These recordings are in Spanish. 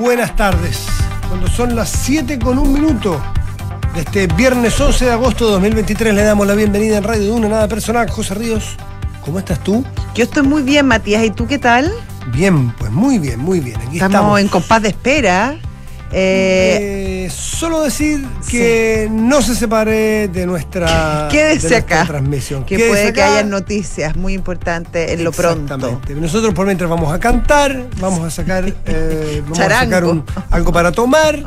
buenas tardes. Cuando son las 7 con un minuto de este viernes 11 de agosto de 2023, le damos la bienvenida en Radio Duna, nada personal. José Ríos, ¿cómo estás tú? Yo estoy muy bien, Matías. ¿Y tú qué tal? Bien, pues muy bien, muy bien. Aquí estamos, estamos. en compás de espera. Eh, solo decir que no se separe de nuestra, Quédese de nuestra acá, transmisión. Que Quédese puede que haya noticias muy importantes en lo pronto. Nosotros por mientras vamos a cantar, vamos a sacar, eh, vamos a Charango. sacar un- algo para tomar,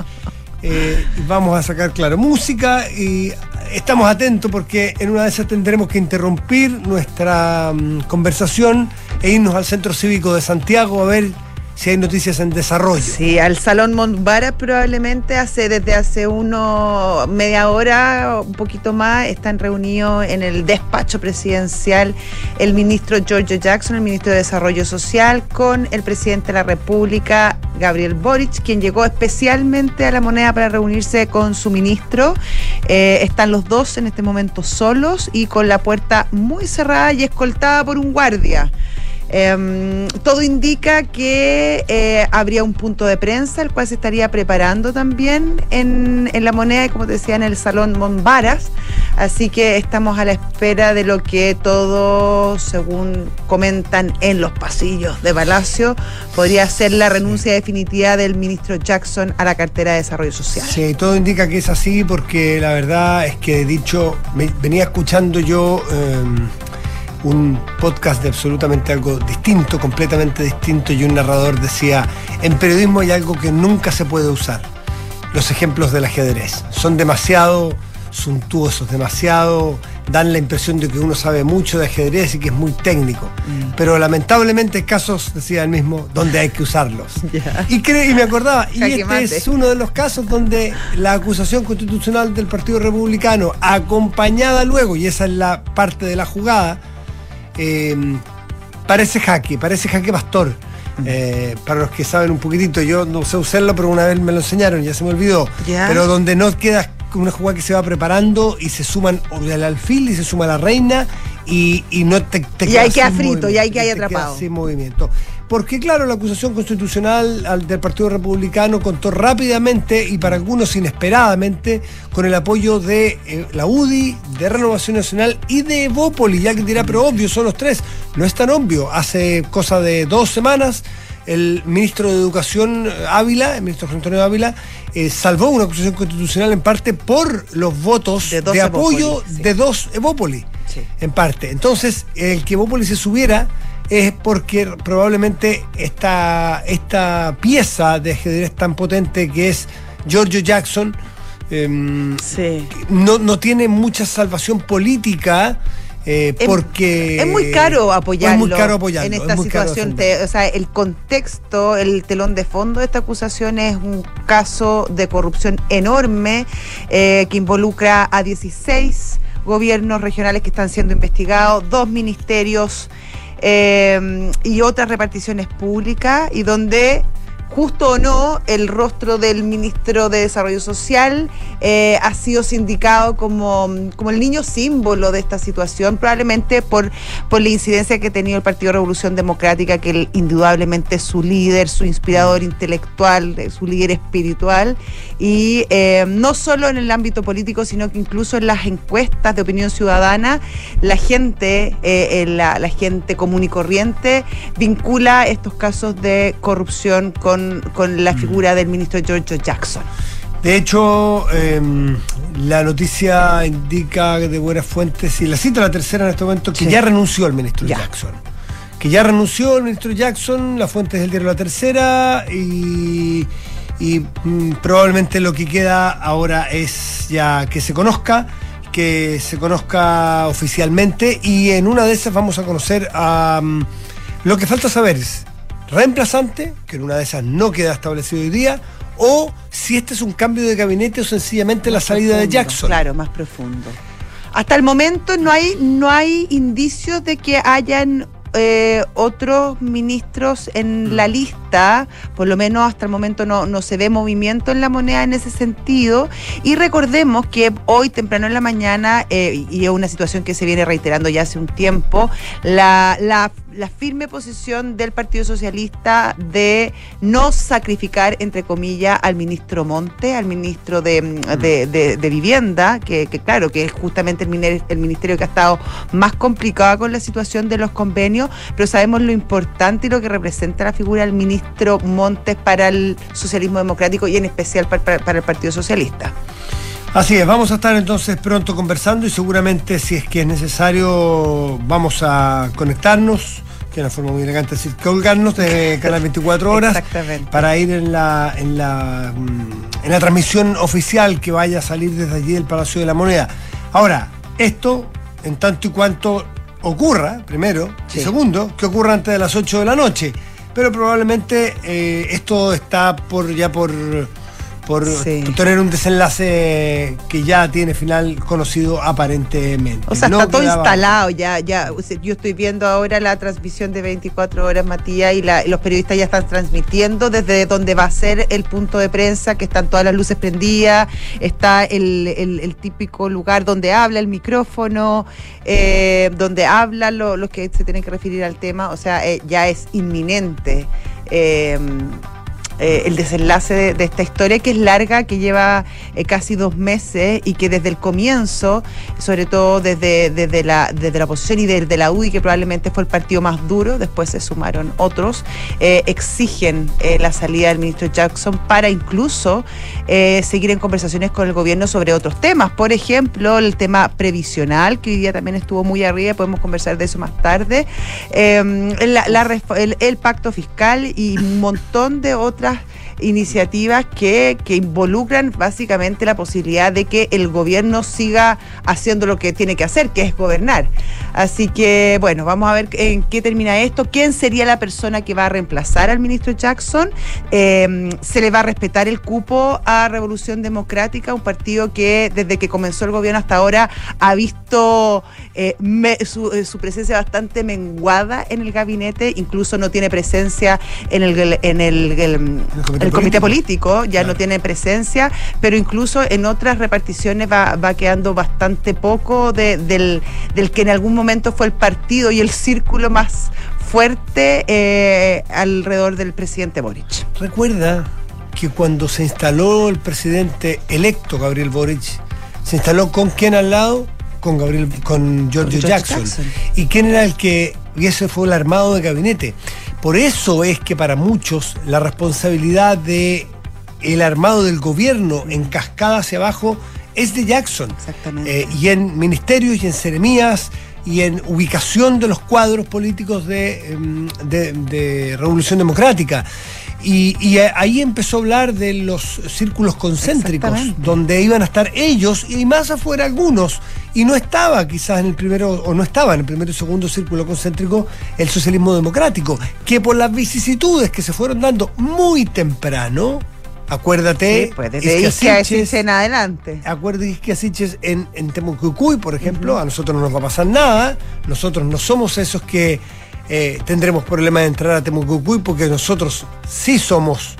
eh, vamos a sacar, claro, música y estamos atentos porque en una de esas tendremos que interrumpir nuestra mm, conversación e irnos al Centro Cívico de Santiago a ver si hay noticias en desarrollo. Sí, al Salón Montbara probablemente hace desde hace uno media hora, un poquito más, están reunidos en el despacho presidencial el ministro Giorgio Jackson, el ministro de Desarrollo Social, con el presidente de la República, Gabriel Boric, quien llegó especialmente a la moneda para reunirse con su ministro. Eh, están los dos en este momento solos y con la puerta muy cerrada y escoltada por un guardia. Em, todo indica que eh, habría un punto de prensa, el cual se estaría preparando también en, en la moneda y como te decía, en el Salón Monbaras. Así que estamos a la espera de lo que todo, según comentan en los pasillos de Palacio, podría ser la renuncia definitiva del ministro Jackson a la cartera de Desarrollo Social. Sí, todo indica que es así porque la verdad es que dicho, me- venía escuchando yo eh, un podcast de absolutamente algo distinto, completamente distinto, y un narrador decía, en periodismo hay algo que nunca se puede usar, los ejemplos del ajedrez. Son demasiado suntuosos, demasiado, dan la impresión de que uno sabe mucho de ajedrez y que es muy técnico. Pero lamentablemente hay casos, decía él mismo, donde hay que usarlos. Y, me acordaba, y este mate. es uno de los casos donde la acusación constitucional del Partido Republicano, acompañada luego, y esa es la parte de la jugada, eh, parece jaque, parece jaque pastor. Eh, para los que saben un poquitito, yo no sé usarlo, pero una vez me lo enseñaron, ya se me olvidó. Pero donde no queda una jugada que se va preparando y se suman el alfil y se suma la reina y, y no te, te Y ahí queda frito, y ahí queda atrapado. sin movimiento. Porque claro, la acusación constitucional al- del Partido Republicano contó rápidamente y para algunos inesperadamente con el apoyo de eh, la UDI, de Renovación Nacional y de Evópoli, ya que dirá, pero obvio, son los tres. No es tan obvio. Hace cosa de dos semanas el ministro de Educación Ávila, el ministro Antonio Ávila, eh, salvó una acusación constitucional en parte por los votos De apoyo Evópoli, sí. de dos Evópoli Sí. en parte. Entonces, el que Bópoli se subiera es porque probablemente esta, esta pieza de ajedrez tan potente que es Giorgio Jackson em, Sí. no, no tiene mucha salvación política. eh, Es- porque Es muy caro apoyarlo. es muy caro apoyarlo, En es esta situación. Te- o sea, el contexto, el telón de fondo de esta acusación es un caso de corrupción enorme eh, que involucra a 16 gobiernos regionales que están siendo investigados, dos ministerios eh, y otras reparticiones públicas y donde justo o no, el rostro del ministro de Desarrollo Social eh, ha sido sindicado como, como el niño símbolo de esta situación, probablemente por, por la incidencia que ha tenido el Partido Revolución Democrática, que indudablemente es su líder, su inspirador intelectual, eh, su líder espiritual, y eh, no solo en el ámbito político, sino que incluso en las encuestas de opinión ciudadana, la gente, la, la gente común y corriente, vincula estos casos de corrupción con, con la figura del ministro George Jackson. De hecho, em, la noticia indica de buenas fuentes, y la cita la tercera en este momento, que Sí. ya renunció el ministro Ya. Jackson. Que ya renunció el ministro Jackson, la fuente es del diario La Tercera, y, y, mm, probablemente lo que queda ahora es ya que se conozca, que se conozca oficialmente, y en una de esas vamos a conocer a... mm, lo que falta saber es reemplazante, que en una de esas no queda establecido hoy día, o si este es un cambio de gabinete o sencillamente la salida de Jackson. Claro, más profundo. Hasta el momento no hay, no hay indicios de que hayan eh, otros ministros en la lista, por lo menos hasta el momento no, no se ve movimiento en la moneda en ese sentido. Y recordemos que hoy temprano en la mañana, eh, y es una situación que se viene reiterando ya hace un tiempo, la, la, la firme posición del Partido Socialista de no sacrificar, entre comillas, al ministro Monte, al ministro de, mm. Vivienda, que, claro, que es justamente el, el ministerio que ha estado más complicado con la situación de los convenios, pero sabemos lo importante y lo que representa la figura del ministro Montes para el socialismo democrático y en especial para el Partido Socialista. Así es, vamos a estar entonces pronto conversando y seguramente si es que es necesario vamos a conectarnos, que es una forma muy elegante de decir colgarnos de Canal 24 Horas para ir en la, en, la, mm, en la transmisión oficial que vaya a salir desde allí del Palacio de la Moneda. Ahora, esto, en tanto y cuanto ocurra, primero, y segundo, que ocurra antes de las 8 de la noche. Pero probablemente eh, esto está por ya por por tener un desenlace que ya tiene final conocido aparentemente. O sea, está todo instalado ya, ya. yo estoy viendo ahora la transmisión de 24 horas, Matías, y, los periodistas ya están transmitiendo desde donde va a ser el punto de prensa, que están todas las luces prendidas, está el, típico lugar donde habla el micrófono, eh, donde hablan los que se tienen que referir al tema, o sea, eh, ya es inminente. Eh, eh, el desenlace de, esta historia que es larga, que lleva eh, casi dos meses y que desde el comienzo, sobre todo desde, desde, la, desde la oposición y desde la UDI, que probablemente fue el partido más duro, después se sumaron otros, eh, exigen la salida del ministro Jackson para incluso seguir en conversaciones con el gobierno sobre otros temas. Por ejemplo, el tema previsional, que hoy día también estuvo muy arriba, podemos conversar de eso más tarde, el pacto fiscal y un montón de otras encontrar iniciativas que, que, involucran básicamente la posibilidad de que el gobierno siga haciendo lo que tiene que hacer, que es gobernar. Así que, bueno, vamos a ver en qué termina esto. ¿Quién sería la persona que va a reemplazar al ministro Jackson? Eh, ¿Se le va a respetar el cupo a Revolución Democrática, un partido que desde que comenzó el gobierno hasta ahora ha visto eh, eh, su, presencia bastante menguada en el gabinete, incluso no tiene presencia en el, en el político ya no tiene presencia, pero incluso en otras reparticiones va, quedando bastante poco del, que en algún momento fue el partido y el círculo más fuerte eh, alrededor del presidente Boric. Recuerda que cuando se instaló el presidente electo Gabriel Boric, se instaló con quién al lado, con Gabriel, con Giorgio, Jackson. ¿Y quién era el que, y ese fue el armado de gabinete? Por eso es que para muchos la responsabilidad de el armado del gobierno en cascada hacia abajo es de Jackson. Exactamente. Eh, y en ministerios y en seremías y en ubicación de los cuadros políticos de, em, de Revolución Democrática. Y, ahí empezó a hablar de los círculos concéntricos, donde iban a estar ellos y más afuera algunos. Y no estaba quizás en el primero, o no estaba en el primero y segundo círculo concéntrico el socialismo democrático, que por las vicisitudes que se fueron dando muy temprano, acuérdate. Sí, pues desde en adelante. Acuérdate que Asiches en, en Temucucuy, por ejemplo, a nosotros no nos va a pasar nada, nosotros no somos esos que eh, tendremos problemas de entrar a Temucucuy porque nosotros sí somos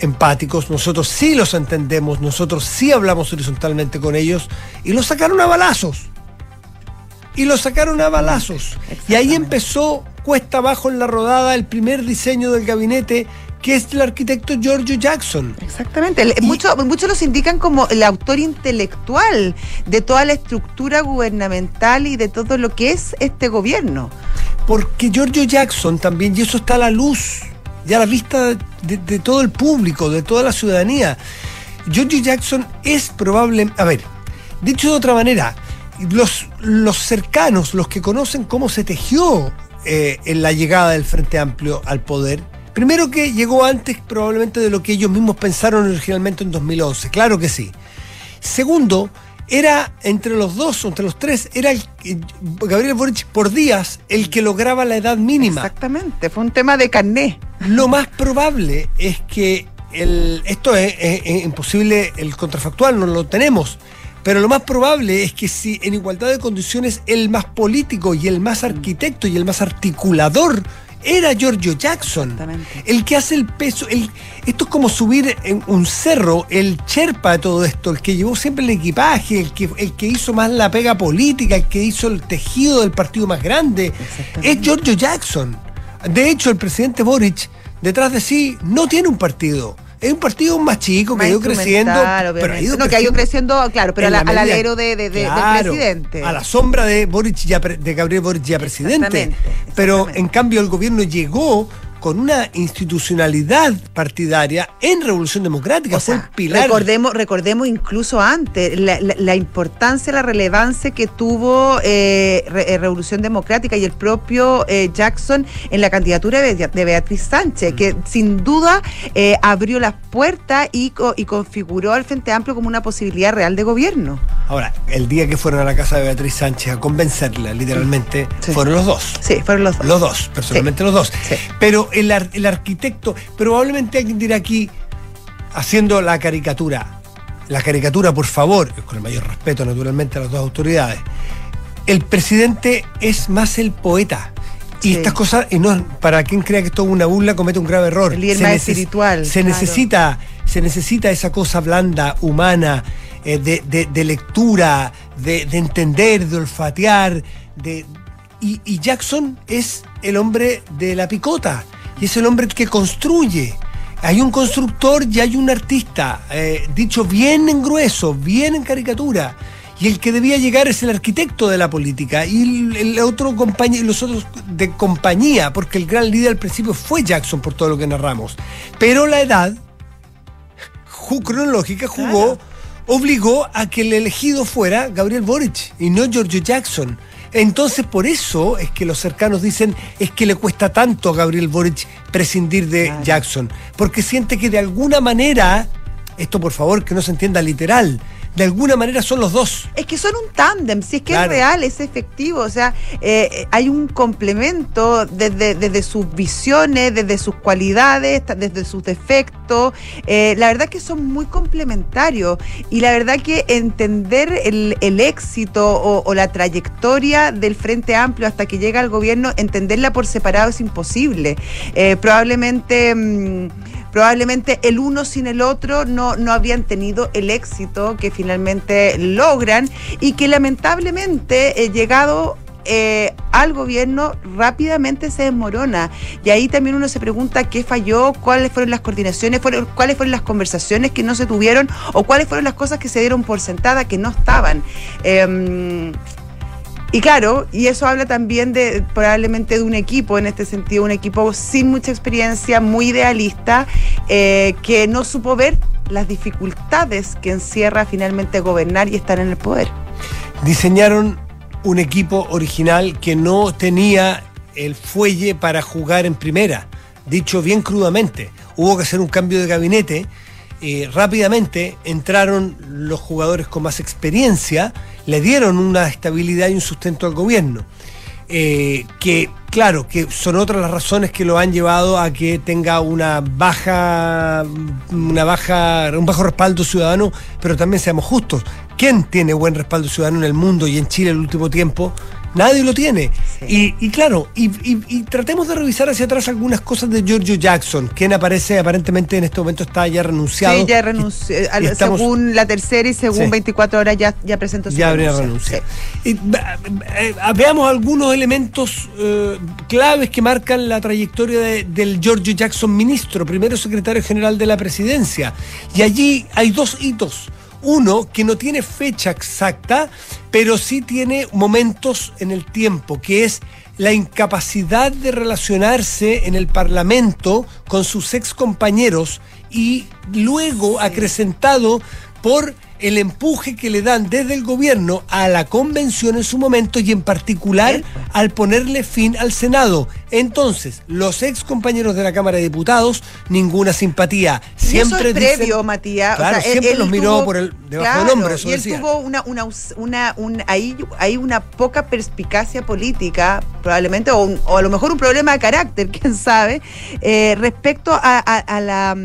empáticos, nosotros sí los entendemos, nosotros sí hablamos horizontalmente con ellos y los sacaron a balazos. Y los sacaron a balazos. Y ahí empezó cuesta abajo en la rodada el primer diseño del gabinete que es el arquitecto Giorgio Jackson. Exactamente. muchos, los indican como el autor intelectual de toda la estructura gubernamental y de todo lo que es este gobierno. Porque Giorgio Jackson también, y eso está a la luz, ya a la vista de, todo el público, de toda la ciudadanía. Giorgio Jackson es probable, a ver, dicho de otra manera, los, los cercanos, los que conocen cómo se tejió eh, en la llegada del Frente Amplio al poder, primero que llegó antes probablemente de lo que ellos mismos pensaron originalmente en 2011, claro que sí. Segundo, era entre los dos entre los tres, era el, Gabriel Boric por días el que lograba la edad mínima. Exactamente, fue un tema de carné. Lo más probable es que el, esto es, imposible, el contrafactual no lo tenemos, pero lo más probable es que si en igualdad de condiciones el más político y el más arquitecto y el más articulador era Giorgio Jackson. El que hace el peso. El, esto es como subir en un cerro, el cherpa de todo esto, el que llevó siempre el equipaje, el que, el que hizo más la pega política, el que hizo el tejido del partido más grande. Es Giorgio Jackson. De hecho, el presidente Boric, detrás de sí, no tiene un partido es un partido más chico que ha ido creciendo. Pero ha ido no, que ha ido creciendo, claro, pero al alero de, del presidente. A la sombra de Boric ya, de Gabriel Boric ya presidente. Pero en cambio el gobierno llegó con una institucionalidad partidaria en Revolución Democrática. fue pilar. Recordemos, recordemos incluso antes la, importancia, la relevancia que tuvo eh, eh, Revolución Democrática y el propio eh, Jackson en la candidatura de, Beatriz Sánchez, que mm. sin duda abrió las puertas y, y configuró al Frente Amplio como una posibilidad real de gobierno. Ahora, el día que fueron a la casa de Beatriz Sánchez a convencerla, literalmente, fueron los dos. Sí, fueron los dos. Los dos, personalmente los dos. Pero el, el arquitecto, probablemente alguien dirá aquí, haciendo la caricatura, la caricatura, por favor, con el mayor respeto naturalmente a las dos autoridades, el presidente es más el poeta. Y estas cosas, y no, para quien crea que esto es una burla, comete un grave error. El líder más espiritual. Se necesita, se necesita esa cosa blanda, humana, eh, de, lectura, de, entender, de olfatear, de, y, Jackson es el hombre de la picota, y es el hombre que construye. Hay un constructor y hay un artista, eh, dicho bien en grueso, bien en caricatura. Y el que debía llegar es el arquitecto de la política y el, otro compañía, los otros de compañía, porque el gran líder al principio fue Jackson por todo lo que narramos. Pero la edad cronológica jugó obligó a que el elegido fuera Gabriel Boric y no Giorgio Jackson. Entonces, por eso es que los cercanos dicen es que le cuesta tanto a Gabriel Boric prescindir de Jackson, porque siente que de alguna manera, esto por favor que no se entienda literal, de alguna manera son los dos. Es que son un tándem, si es que es real, es efectivo, o sea, eh, hay un complemento desde, desde, sus visiones, desde sus cualidades, desde sus defectos. Eh, la verdad que son muy complementarios y la verdad que entender el, éxito o, la trayectoria del Frente Amplio hasta que llega al gobierno, entenderla por separado es imposible. Eh, probablemente... Mm, probablemente el uno sin el otro no, no habrían tenido el éxito que finalmente logran y que lamentablemente he llegado eh, al gobierno rápidamente se desmorona. Y ahí también uno se pregunta qué falló, cuáles fueron las coordinaciones, cuáles fueron las conversaciones que no se tuvieron o cuáles fueron las cosas que se dieron por sentada que no estaban. Em, y claro, y eso habla también de probablemente de un equipo, en este sentido, un equipo sin mucha experiencia, muy idealista, eh, que no supo ver las dificultades que encierra finalmente gobernar y estar en el poder. Diseñaron un equipo original que no tenía el fuelle para jugar en primera, dicho bien crudamente. Hubo que hacer un cambio de gabinete. Eh, rápidamente entraron los jugadores con más experiencia le dieron una estabilidad y un sustento al gobierno. Eh, que claro, que son otras las razones que lo han llevado a que tenga una baja, una baja, un bajo respaldo ciudadano, pero también seamos justos. ¿Quién tiene buen respaldo ciudadano en el mundo y en Chile el último tiempo? Nadie lo tiene. Y, claro, y, tratemos de revisar hacia atrás algunas cosas de Giorgio Jackson, quien aparece aparentemente en este momento está ya renunciado. Sí, ya renunció. según la tercera y según 24 horas ya, ya presentó su Ya habría renunciado. Eh, veamos algunos elementos eh, claves que marcan la trayectoria del Giorgio Jackson ministro, primero secretario general de la presidencia. Y allí hay dos hitos. Uno que no tiene fecha exacta, pero sí tiene momentos en el tiempo, que es la incapacidad de relacionarse en el Parlamento con sus ex compañeros y luego acrecentado por el empuje que le dan desde el gobierno a la convención en su momento y en particular al ponerle fin al Senado. Entonces, los ex compañeros de la Cámara de Diputados, ninguna simpatía. Siempre y eso es previo, Matías. Claro, siempre los miró por el, debajo del hombro. y él tuvo una, una, una, ahí hay una poca perspicacia política, probablemente, o, a lo mejor un problema de carácter, quién sabe, eh, respecto a, a, la,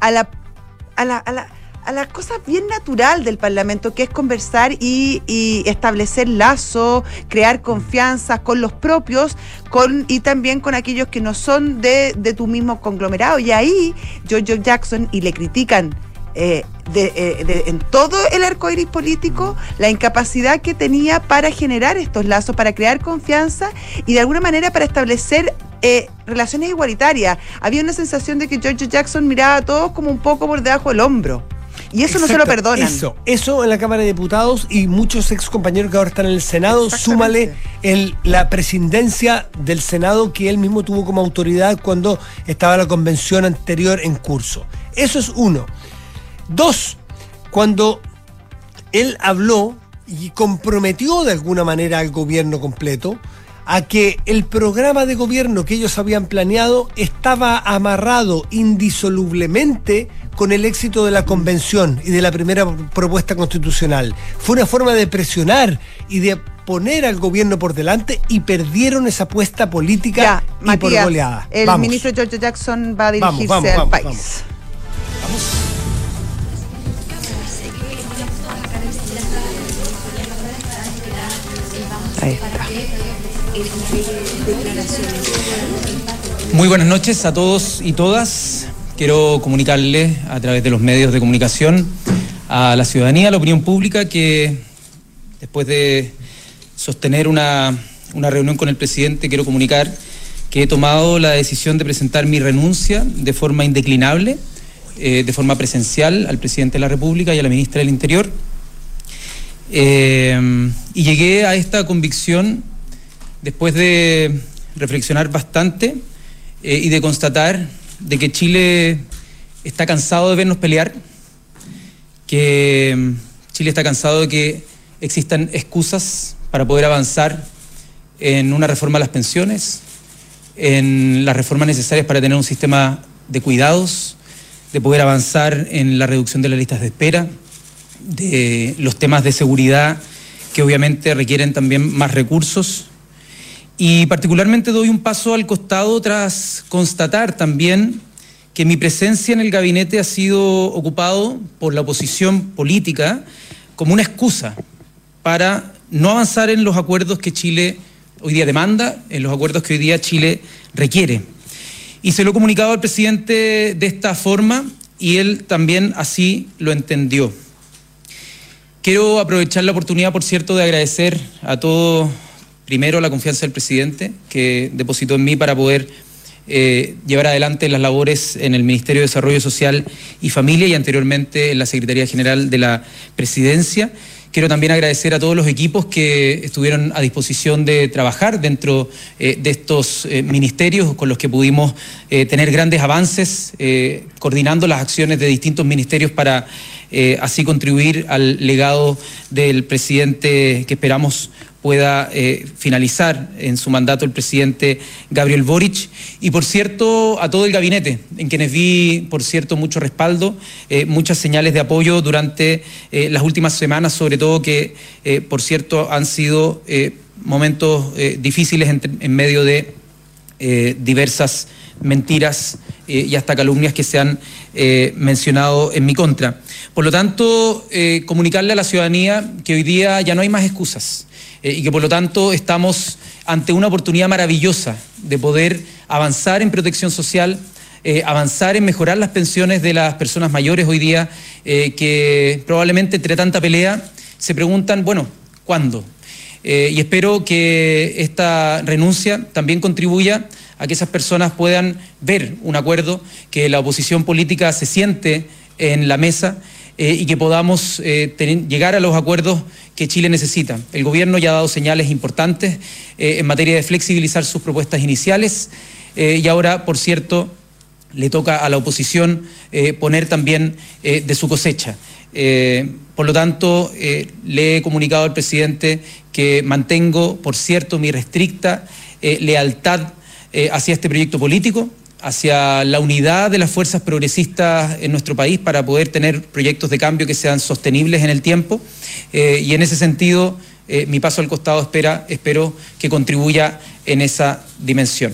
a la, a la a la cosa bien natural del Parlamento, que es conversar y, establecer lazos, crear confianza con los propios con, y también con aquellos que no son de, tu mismo conglomerado. Y ahí George Jackson, y le critican eh, eh, en todo el arco iris político la incapacidad que tenía para generar estos lazos, para crear confianza y de alguna manera para establecer eh, relaciones igualitarias. Había una sensación de que George Jackson miraba a todos como un poco por debajo del hombro. Y eso no se lo perdonan. Eso, eso en la Cámara de Diputados y muchos ex compañeros que ahora están en el Senado, súmale el, la presidencia del Senado que él mismo tuvo como autoridad cuando estaba la convención anterior en curso. Eso es uno. Dos, cuando él habló y comprometió de alguna manera al gobierno completo, a que el programa de gobierno que ellos habían planeado estaba amarrado indisolublemente con el éxito de la convención y de la primera propuesta constitucional. Fue una forma de presionar y de poner al gobierno por delante y perdieron esa apuesta política y por goleada. El ministro George Jackson va a dirigirse al país. Ahí Muy buenas noches a todos y todas. Quiero comunicarle a través de los medios de comunicación a la ciudadanía, a la opinión pública, que después de sostener una, reunión con el presidente, quiero comunicar que he tomado la decisión de presentar mi renuncia de forma indeclinable, eh, de forma presencial al presidente de la República y a la ministra del Interior. Eh, y llegué a esta convicción después de reflexionar bastante eh, y de constatar de que Chile está cansado de vernos pelear, que mm, Chile está cansado de que existan excusas para poder avanzar en una reforma a las pensiones, en las reformas necesarias para tener un sistema de cuidados, de poder avanzar en la reducción de las listas de espera, de los temas de seguridad que obviamente requieren también más recursos y particularmente doy un paso al costado tras constatar también que mi presencia en el gabinete ha sido ocupado por la oposición política como una excusa para no avanzar en los acuerdos que Chile hoy día demanda, en los acuerdos que hoy día Chile requiere. Y se lo he comunicado al presidente de esta forma y él también así lo entendió. Quiero aprovechar la oportunidad, por cierto, de agradecer a todos primero la confianza del presidente que depositó en mí para poder eh, llevar adelante las labores en el Ministerio de Desarrollo Social y Familia y anteriormente en la Secretaría General de la Presidencia. Quiero también agradecer a todos los equipos que estuvieron a disposición de trabajar dentro eh, de estos eh, ministerios con los que pudimos tener grandes avances, coordinando las acciones de distintos ministerios para así contribuir al legado del presidente que esperamos pueda eh, finalizar en su mandato el presidente Gabriel Boric. Y por cierto, a todo el gabinete, en quienes vi, por cierto, mucho respaldo, eh, muchas señales de apoyo durante eh, las últimas semanas, sobre todo que, por cierto, han sido momentos difíciles en, medio de diversas mentiras y hasta calumnias que se han mencionado en mi contra. Por lo tanto, comunicarle a la ciudadanía que hoy día ya no hay más excusas. Eh, y que por lo tanto estamos ante una oportunidad maravillosa de poder avanzar en protección social, eh, avanzar en mejorar las pensiones de las personas mayores hoy día, eh, que probablemente entre tanta pelea se preguntan, bueno, ¿cuándo? y espero que esta renuncia también contribuya a que esas personas puedan ver un acuerdo, que la oposición política se siente en la mesa eh, y que podamos eh, llegar a los acuerdos que Chile necesita. El gobierno ya ha dado señales importantes eh, en materia de flexibilizar sus propuestas iniciales y ahora, por cierto, le toca a la oposición poner también de su cosecha. por lo tanto, le he comunicado al presidente que mantengo, por cierto, mi restricta lealtad hacia este proyecto político hacia la unidad de las fuerzas progresistas en nuestro país para poder tener proyectos de cambio que sean sostenibles en el tiempo. Eh, y en ese sentido, eh, mi paso al costado espera, espero que contribuya en esa dimensión.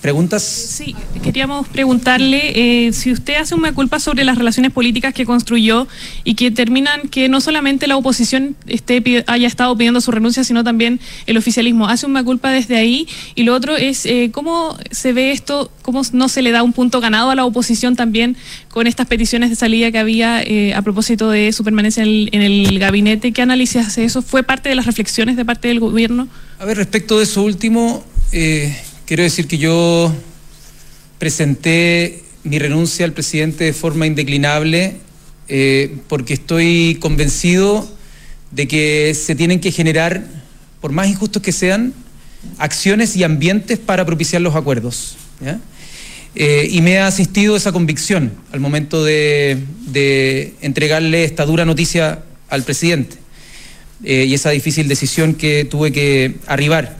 ¿Preguntas? Sí, queríamos preguntarle eh, si usted hace una culpa sobre las relaciones políticas que construyó y que terminan que no solamente la oposición esté, haya estado pidiendo su renuncia, sino también el oficialismo. ¿Hace una culpa desde ahí? Y lo otro es, eh, ¿cómo se ve esto? ¿Cómo no se le da un punto ganado a la oposición también con estas peticiones de salida que había eh, a propósito de su permanencia en el, en el gabinete? ¿Qué análisis hace eso? ¿Fue parte de las reflexiones de parte del gobierno? A ver, respecto de eso último... Eh, Quiero decir que yo presenté mi renuncia al presidente de forma indeclinable eh, porque estoy convencido de que se tienen que generar, por más injustos que sean, acciones y ambientes para propiciar los acuerdos. Eh, y me ha asistido esa convicción al momento de, entregarle esta dura noticia al presidente eh, y esa difícil decisión que tuve que arribar.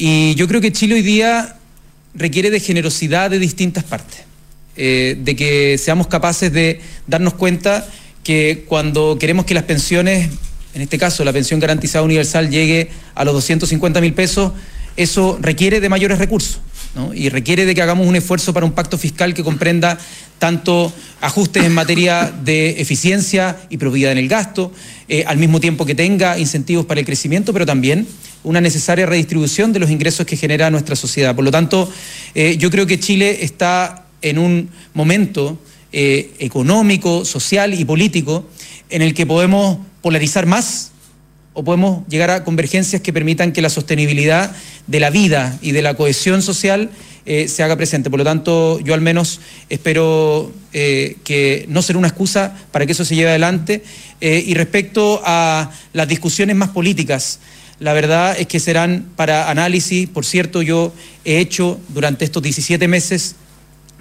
Y yo creo que Chile hoy día requiere de generosidad de distintas partes, eh, de que seamos capaces de darnos cuenta que cuando queremos que las pensiones, en este caso la pensión garantizada universal, llegue a los 250 mil pesos, eso requiere de mayores recursos y requiere de que hagamos un esfuerzo para un pacto fiscal que comprenda tanto ajustes en materia de eficiencia y probidad en el gasto, eh, al mismo tiempo que tenga incentivos para el crecimiento, pero también una necesaria redistribución de los ingresos que genera nuestra sociedad. Por lo tanto, eh, yo creo que Chile está en un momento eh, económico, social y político en el que podemos polarizar más o podemos llegar a convergencias que permitan que la sostenibilidad de la vida y de la cohesión social eh, se haga presente. Por lo tanto, yo al menos espero que no será una excusa para que eso se lleve adelante. y respecto a las discusiones más políticas, la verdad es que serán para análisis. Por cierto, yo he hecho durante estos 17 meses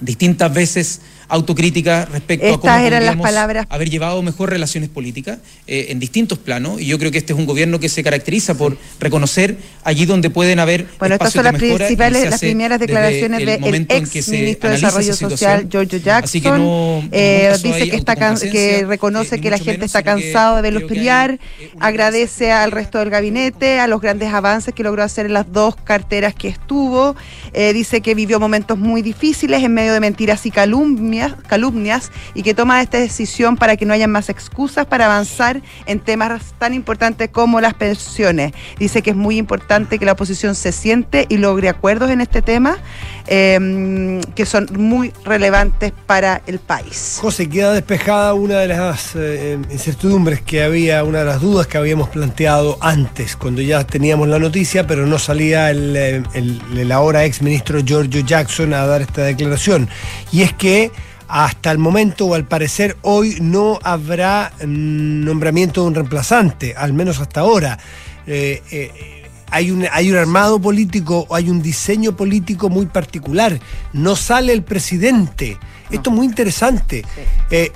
distintas veces autocrítica respecto a cómo eran las palabras. haber llevado mejor relaciones políticas eh, en distintos planos y yo creo que este es un gobierno que se caracteriza por reconocer allí donde pueden haber bueno estas son las principales las primeras declaraciones del ex ministro de desarrollo social Giorgio Jackson eh, dice que está que reconoce eh, que la gente está cansado de verlos pelear agradece al resto del gabinete a los grandes avances que logró hacer en las dos carteras que estuvo dice que vivió momentos muy difíciles en medio de mentiras y calumnias calumnias, y que toma esta decisión para que no haya más excusas para avanzar en temas tan importantes como las pensiones. Dice que es muy importante que la oposición se siente y logre acuerdos en este tema em, que son muy relevantes para el país. José, queda despejada una de las eh, incertidumbres que había, una de las dudas que habíamos planteado antes, cuando ya teníamos la noticia, pero no salía el, el, el ahora ex ministro Giorgio Jackson a dar esta declaración. Y es que hasta el momento o al parecer hoy no habrá mm, nombramiento de un reemplazante, al menos hasta ahora. Eh, eh, hay, un, hay un armado político, hay un diseño político muy particular. No sale el presidente. Esto es muy interesante. Eh,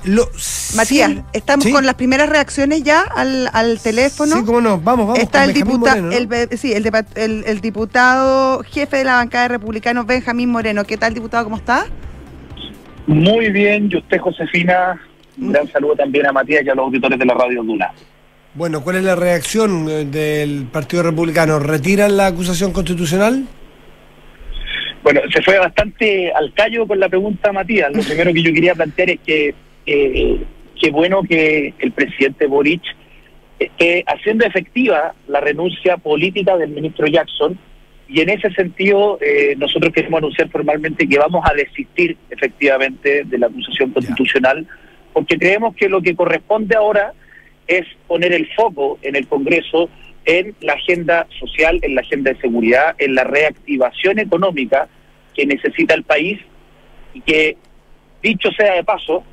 Matías, estamos con las primeras reacciones ya al, teléfono. Sí, cómo no, vamos, vamos. Está el, sí, el, el, diputado jefe de la bancada de republicanos, Benjamín Moreno. ¿Qué tal, diputado? ¿Cómo está? Muy bien, y usted, Josefina, un gran saludo también a Matías y a los auditores de la Radio Duna. Bueno, ¿cuál es la reacción eh, del Partido Republicano? ¿Retiran la acusación constitucional? Bueno, se fue bastante al callo con la pregunta, Matías. Lo primero que yo quería plantear es que eh, qué bueno que el presidente Boric esté haciendo efectiva la renuncia política del ministro Jackson y en ese sentido, eh, nosotros queremos anunciar formalmente que vamos a desistir efectivamente de la acusación constitucional, porque creemos que lo que corresponde ahora es poner el foco en el Congreso en la agenda social, en la agenda de seguridad, en la reactivación económica que necesita el país y que, dicho sea de paso,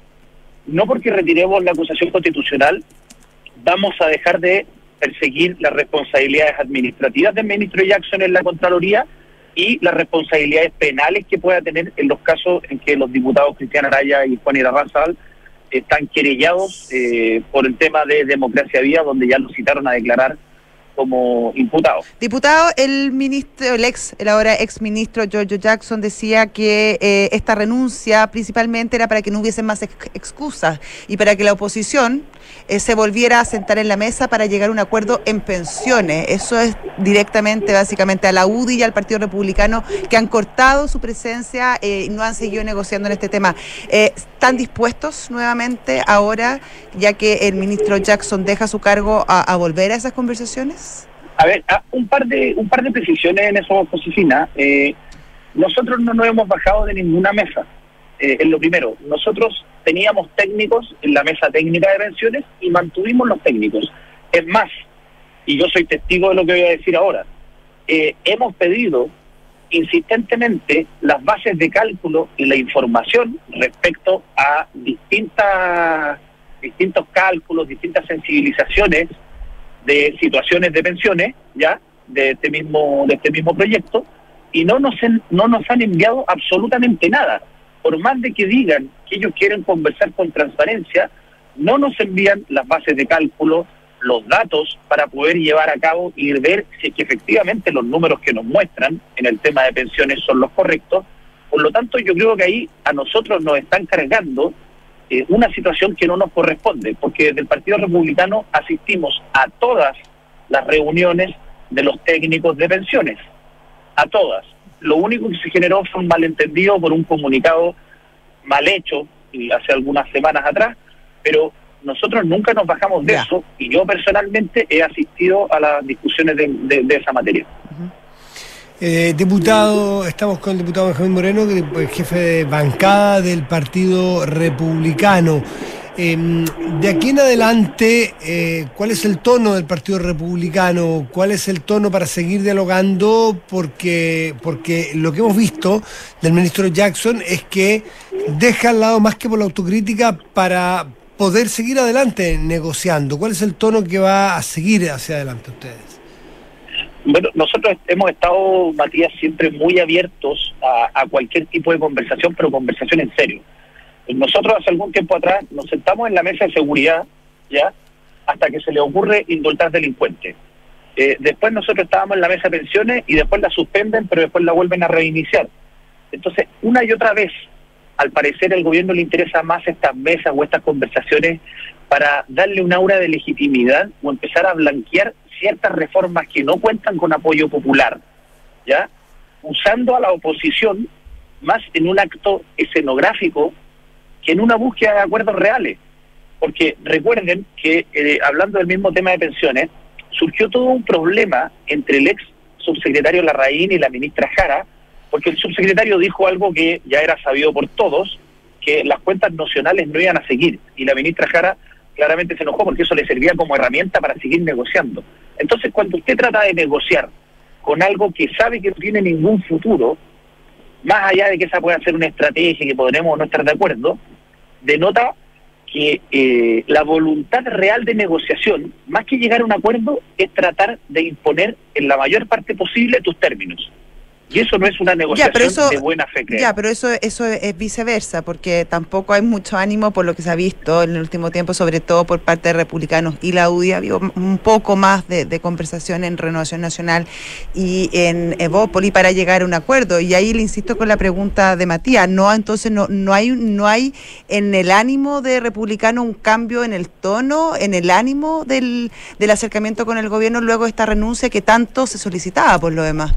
no porque retiremos la acusación constitucional, vamos a dejar de perseguir las responsabilidades administrativas del ministro Jackson en la Contraloría y las responsabilidades penales que pueda tener en los casos en que los diputados Cristian Araya y Juan Irarrazal están querellados eh, por el tema de democracia vía, donde ya lo citaron a declarar como imputado. Diputado, el ministro, el ex, el ahora ex ministro Giorgio Jackson decía que eh, esta renuncia principalmente era para que no hubiesen más excusas y para que la oposición eh, se volviera a sentar en la mesa para llegar a un acuerdo en pensiones. Eso es directamente, básicamente, a la UDI y al Partido Republicano que han cortado su presencia eh, y no han seguido negociando en este tema. ¿Están dispuestos nuevamente ahora, ya que el ministro Jackson deja su cargo, a volver a esas conversaciones? A ver, un par de un par de precisiones en eso, Josefina. Eh, nosotros no nos hemos bajado de ninguna mesa. Eh, en lo primero, nosotros teníamos técnicos en la mesa técnica de pensiones y mantuvimos los técnicos. Es más, y yo soy testigo de lo que voy a decir ahora, eh, hemos pedido insistentemente las bases de cálculo y la información respecto a distintas distintos cálculos, distintas sensibilizaciones de situaciones de pensiones, ya, de este mismo, de este mismo proyecto, y no nos, no nos han enviado absolutamente nada. Por más de que digan que ellos quieren conversar con transparencia, no nos envían las bases de cálculo, los datos para poder llevar a cabo y ver si es que efectivamente los números que nos muestran en el tema de pensiones son los correctos. Por lo tanto, yo creo que ahí a nosotros nos están cargando eh, una situación que no nos corresponde, porque desde el Partido Republicano asistimos a todas las reuniones de los técnicos de pensiones, a todas. Lo único que se generó fue un malentendido por un comunicado mal hecho hace algunas semanas atrás, pero nosotros nunca nos bajamos de eso y yo personalmente he asistido a las discusiones de, esa materia. Eh, diputado, estamos con el diputado Benjamín Moreno, jefe de bancada del Partido Republicano. Em, de aquí en adelante, eh, ¿cuál es el tono del Partido Republicano? ¿Cuál es el tono para seguir dialogando? Porque, porque lo que hemos visto del ministro Jackson es que deja al lado más que por la autocrítica para poder seguir adelante negociando. ¿Cuál es el tono que va a seguir hacia adelante ustedes? Bueno, nosotros hemos estado, Matías, siempre muy abiertos a, cualquier tipo de conversación, pero conversación en serio. Nosotros hace algún tiempo atrás nos sentamos en la mesa de seguridad, ¿ya? Hasta que se le ocurre indultar delincuentes. Eh, después nosotros estábamos en la mesa de pensiones y después la suspenden, pero después la vuelven a reiniciar. Entonces, una y otra vez, al parecer el gobierno le interesa más estas mesas o estas conversaciones para darle un aura de legitimidad o empezar a blanquear ciertas reformas que no cuentan con apoyo popular, ¿ya? Usando a la oposición más en un acto escenográfico que en una búsqueda de acuerdos reales. Porque recuerden que, eh, hablando del mismo tema de pensiones, surgió todo un problema entre el ex subsecretario Larraín y la ministra Jara, porque el subsecretario dijo algo que ya era sabido por todos, que las cuentas nacionales no iban a seguir, y la ministra Jara claramente se enojó porque eso le servía como herramienta para seguir negociando. Entonces, cuando usted trata de negociar con algo que sabe que no tiene ningún futuro, más allá de que esa pueda ser una estrategia que podremos no estar de acuerdo, denota que eh, la voluntad real de negociación, más que llegar a un acuerdo, es tratar de imponer en la mayor parte posible tus términos. Y eso no es una negociación de buena fe. Ya, pero eso, eso es viceversa, porque tampoco hay mucho ánimo por lo que se ha visto en el último tiempo, sobre todo por parte de republicanos y la UDI. Ha habido un poco más de, conversación en Renovación Nacional y en Evópoli para llegar a un acuerdo. Y ahí le insisto con la pregunta de Matías. No, entonces no, no hay, no hay en el ánimo de republicano un cambio en el tono, en el ánimo del, del acercamiento con el gobierno luego de esta renuncia que tanto se solicitaba por lo demás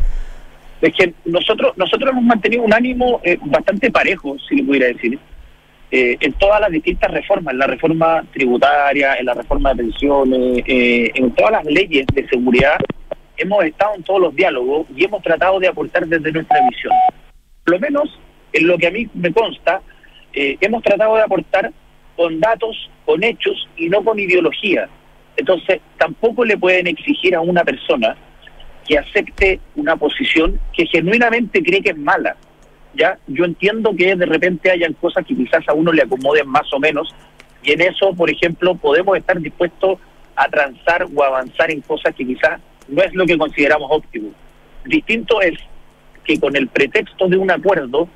es que nosotros nosotros hemos mantenido un ánimo eh, bastante parejo, si le pudiera decir, eh, en todas las distintas reformas, en la reforma tributaria, en la reforma de pensiones, eh, en todas las leyes de seguridad, hemos estado en todos los diálogos y hemos tratado de aportar desde nuestra visión. Por lo menos, en lo que a mí me consta, hemos tratado de aportar con datos, con hechos y no con ideología. Entonces, tampoco le pueden exigir a una persona que acepte una posición que genuinamente cree que es mala. ¿ya? Yo entiendo que de repente hayan cosas que quizás a uno le acomoden más o menos, y en eso, por ejemplo, podemos estar dispuestos a transar o avanzar en cosas que quizás no es lo que consideramos óptimo. Distinto es que con el pretexto de un acuerdo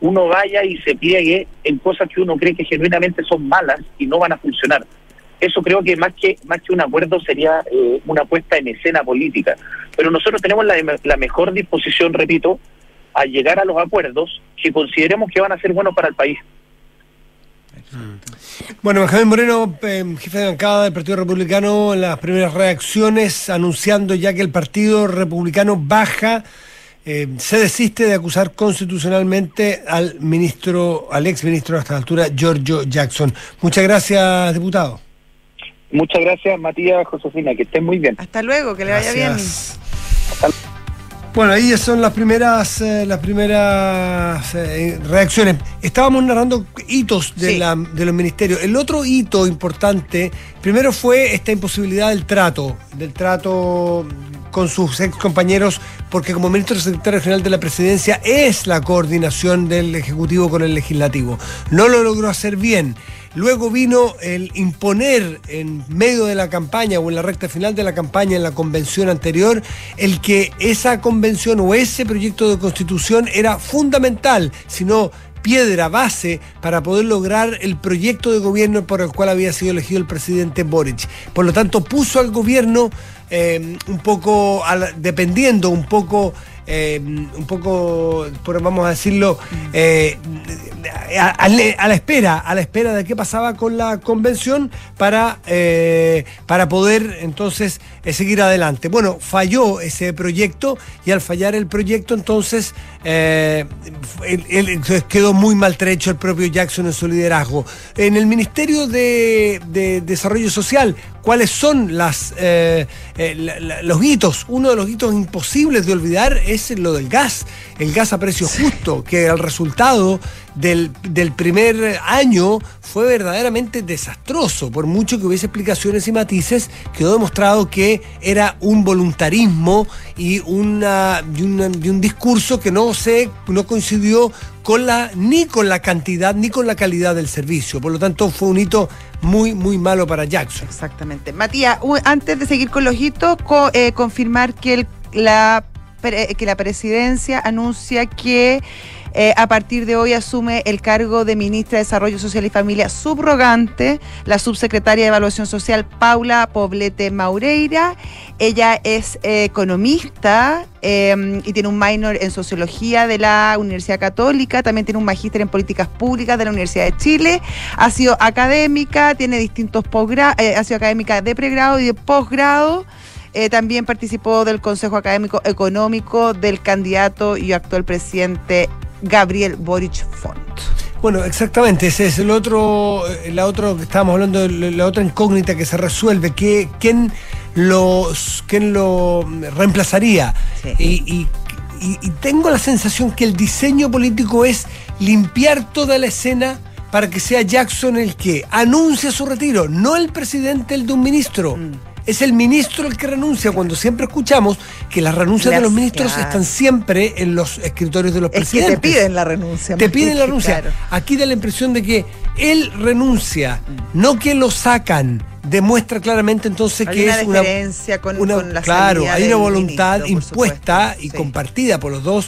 uno vaya y se pliegue en cosas que uno cree que genuinamente son malas y no van a funcionar. Eso creo que más que más que un acuerdo sería eh, una puesta en escena política. Pero nosotros tenemos la, mejor disposición, repito, a llegar a los acuerdos que consideremos que van a ser buenos para el país. Bueno, Benjamín Moreno, em, jefe de bancada del Partido Republicano, las primeras reacciones anunciando ya que el Partido Republicano baja, em, se desiste de acusar constitucionalmente al ministro, al ex ministro a esta altura, Giorgio Jackson. Muchas gracias, diputado. Muchas gracias, Matías, Josefina, que estén muy bien. Hasta luego, que le vaya bien. Bueno, ahí son las primeras, eh, las primeras eh, reacciones. Estábamos narrando hitos de, la, de los ministerios. El otro hito importante, primero fue esta imposibilidad del trato, del trato con sus ex compañeros, porque como ministro secretario general de la presidencia es la coordinación del Ejecutivo con el Legislativo. No lo logró hacer bien. Luego vino el imponer en medio de la campaña o en la recta final de la campaña en la convención anterior el que esa convención o ese proyecto de constitución era fundamental, sino piedra base para poder lograr el proyecto de gobierno por el cual había sido elegido el presidente Boric. Por lo tanto, puso al gobierno eh, un poco, dependiendo un poco eh, un poco, vamos a decirlo, eh, a, la espera, a la espera de qué pasaba con la convención para, eh, para poder entonces seguir adelante. Bueno, falló ese proyecto y al fallar el proyecto entonces quedó muy maltrecho el propio Jackson en su liderazgo. En el Ministerio de, de Desarrollo Social, ¿cuáles son las, los hitos? Uno de los hitos imposibles de olvidar es es lo del gas, el gas a precio justo, que el resultado del, primer año fue verdaderamente desastroso. Por mucho que hubiese explicaciones y matices, quedó demostrado que era un voluntarismo y, una, un discurso que no, se, no coincidió con la, ni con la cantidad ni con la calidad del servicio. Por lo tanto, fue un hito muy, muy malo para Jackson. Exactamente. Matías, antes de seguir con los hitos, eh, confirmar que la que la presidencia anuncia que eh, a partir de hoy asume el cargo de ministra de Desarrollo Social y Familia subrogante, la subsecretaria de Evaluación Social, Paula Poblete Maureira. Ella es eh, economista em, y tiene un minor en sociología de la Universidad Católica, también tiene un magíster en políticas públicas de la Universidad de Chile, ha sido académica, tiene distintos posgrados, eh, ha sido académica de pregrado y de posgrado. También participó del Consejo Académico Económico del candidato y actual presidente Gabriel Boric Font. Bueno, exactamente, ese es el otro, la otro que estábamos hablando, la otra incógnita que se resuelve, que, ¿quién, los, quién lo reemplazaría? Y, y tengo la sensación que el diseño político es limpiar toda la escena para que sea Jackson el que anuncia su retiro, no el presidente el de un ministro. Mm es el ministro el que renuncia, cuando siempre escuchamos que las renuncias de los ministros están siempre en los escritorios de los presidentes. Que te piden la renuncia. Te piden la renuncia. Aquí da la impresión de que él renuncia, no que lo sacan demuestra claramente entonces que es una diferencia con, la claro hay una voluntad impuesta y compartida por los dos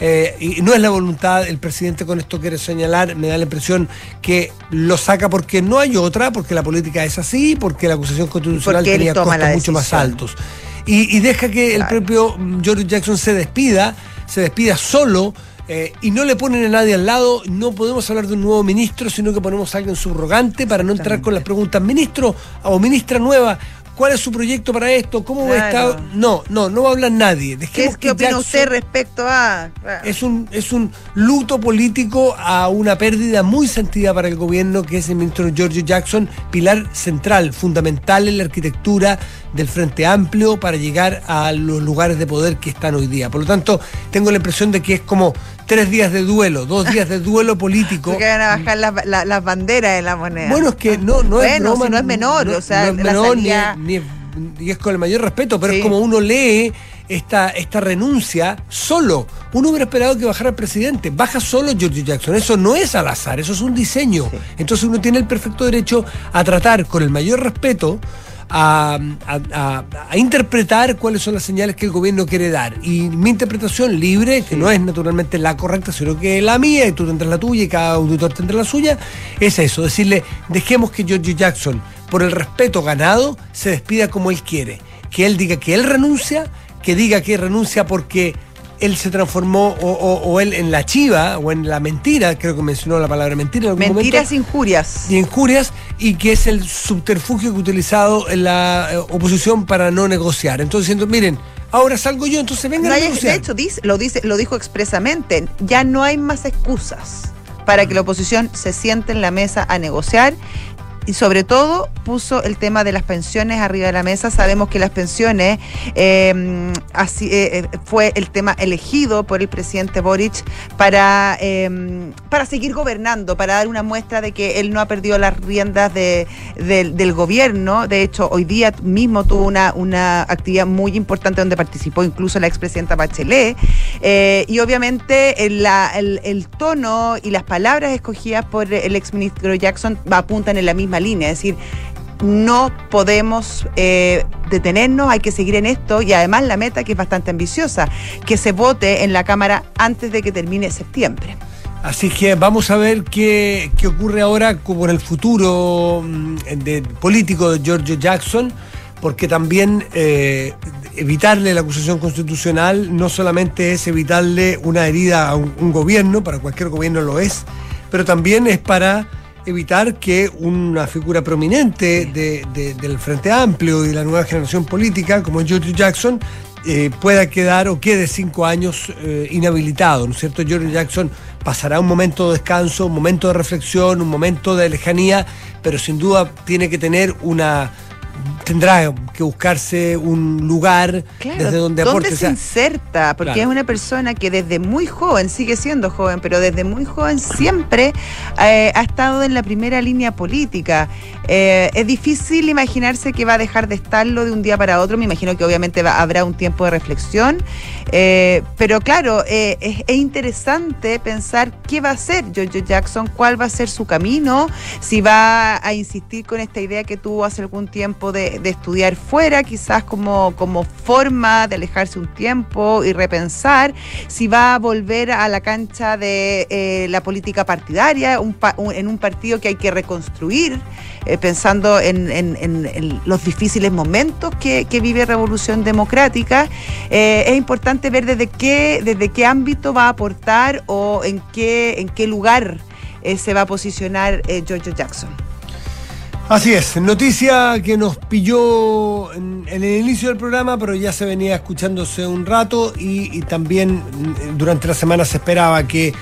eh, y no es la voluntad, el presidente con esto quiere señalar, me da la impresión que lo saca porque no hay otra, porque la política es así, porque la acusación constitucional tenía costos mucho más altos. Y, deja que el propio George Jackson se despida, se despida solo. Eh, y no le ponen a nadie al lado, no podemos hablar de un nuevo ministro, sino que ponemos a alguien subrogante para no entrar con las preguntas, ministro o ministra nueva, ¿Cuál es su proyecto para esto? ¿Cómo va a estar? No, no, no va a hablar nadie. ¿Qué, ¿Qué opina usted respecto a...? Es un, es un luto político a una pérdida muy sentida para el gobierno, que es el ministro Giorgio Jackson, pilar central, fundamental en la arquitectura del Frente Amplio para llegar a los lugares de poder que están hoy día. Por lo tanto, tengo la impresión de que es como tres días de duelo, dos días de duelo político. que van a bajar las, banderas de la moneda. Bueno, es que no, no es broma, no es menor, o sea, no ni, y es con el mayor respeto, pero es como uno lee esta, esta renuncia solo. Uno hubiera esperado que bajara el presidente. Baja solo George Jackson. Eso no es al azar, eso es un diseño. Entonces uno tiene el perfecto derecho a tratar con el mayor respeto a, interpretar cuáles son las señales que el gobierno quiere dar. Y mi interpretación libre, que no es naturalmente la correcta, sino que es la mía, y tú tendrás la tuya y cada auditor tendrá la suya, es eso, decirle, dejemos que George Jackson por el respeto ganado, se despida como él quiere. Que él diga que él renuncia, que diga que renuncia porque él se transformó o, él en la chiva o en la mentira, creo que mencionó la palabra mentira en algún Mentiras injurias. Y injurias, y que es el subterfugio que ha utilizado en la eh, oposición para no negociar. Entonces, diciendo, miren, ahora salgo yo, entonces vengan a negociar. De hecho, lo, dice, lo dijo expresamente, ya no hay más excusas para que la oposición se siente en la mesa a negociar y sobre todo puso el tema de las pensiones arriba de la mesa. Sabemos que las pensiones así, eh, eh, fue el tema elegido por el presidente Boric para, em, para seguir gobernando, para dar una muestra de que él no ha perdido las riendas de, del gobierno. De hecho, hoy día mismo tuvo una, una actividad muy importante donde participó incluso la expresidenta Bachelet. Eh, y obviamente el, el tono y las palabras escogidas por el exministro Jackson apuntan en la misma línea, es decir, no podemos eh, detenernos, hay que seguir en esto y además la meta que es bastante ambiciosa, que se vote en la Cámara antes de que termine septiembre. Así que vamos a ver qué, ocurre ahora con el futuro mm, político de George Jackson, porque también eh, evitarle la acusación constitucional no solamente es evitarle una herida a un gobierno, para cualquier gobierno lo es, pero también es para evitar que una figura prominente del Frente Amplio y de la nueva generación política, como George Jackson, eh, pueda quedar o quede cinco años eh, inhabilitado, ¿no es cierto? George Jackson pasará un momento de descanso, un momento de reflexión, un momento de lejanía, pero sin duda tiene que tener una tendrá que buscarse un lugar desde donde aporte. ¿Dónde se inserta? Porque es una persona que desde muy joven, sigue siendo joven, pero desde muy joven siempre eh, ha estado en la primera línea política. Eh, es difícil imaginarse que va a dejar de estarlo de un día para otro. Me imagino que obviamente habrá un tiempo de reflexión. Eh, pero claro, es, interesante pensar qué va a hacer George Jackson, cuál va a ser su camino, si va a insistir con esta idea que tuvo hace algún tiempo de, estudiar fuera, quizás como, como forma de alejarse un tiempo y repensar, si va a volver a la cancha de eh, la política partidaria, en un partido que hay que reconstruir, eh, pensando en, los difíciles momentos que, vive Revolución Democrática. Eh, es importante ver desde qué, desde qué ámbito va a aportar o en qué, en qué lugar se va a posicionar George Jackson. Así es, noticia que nos pilló en, el inicio del programa, pero ya se venía escuchándose un rato y, también mm, durante la semana se esperaba que,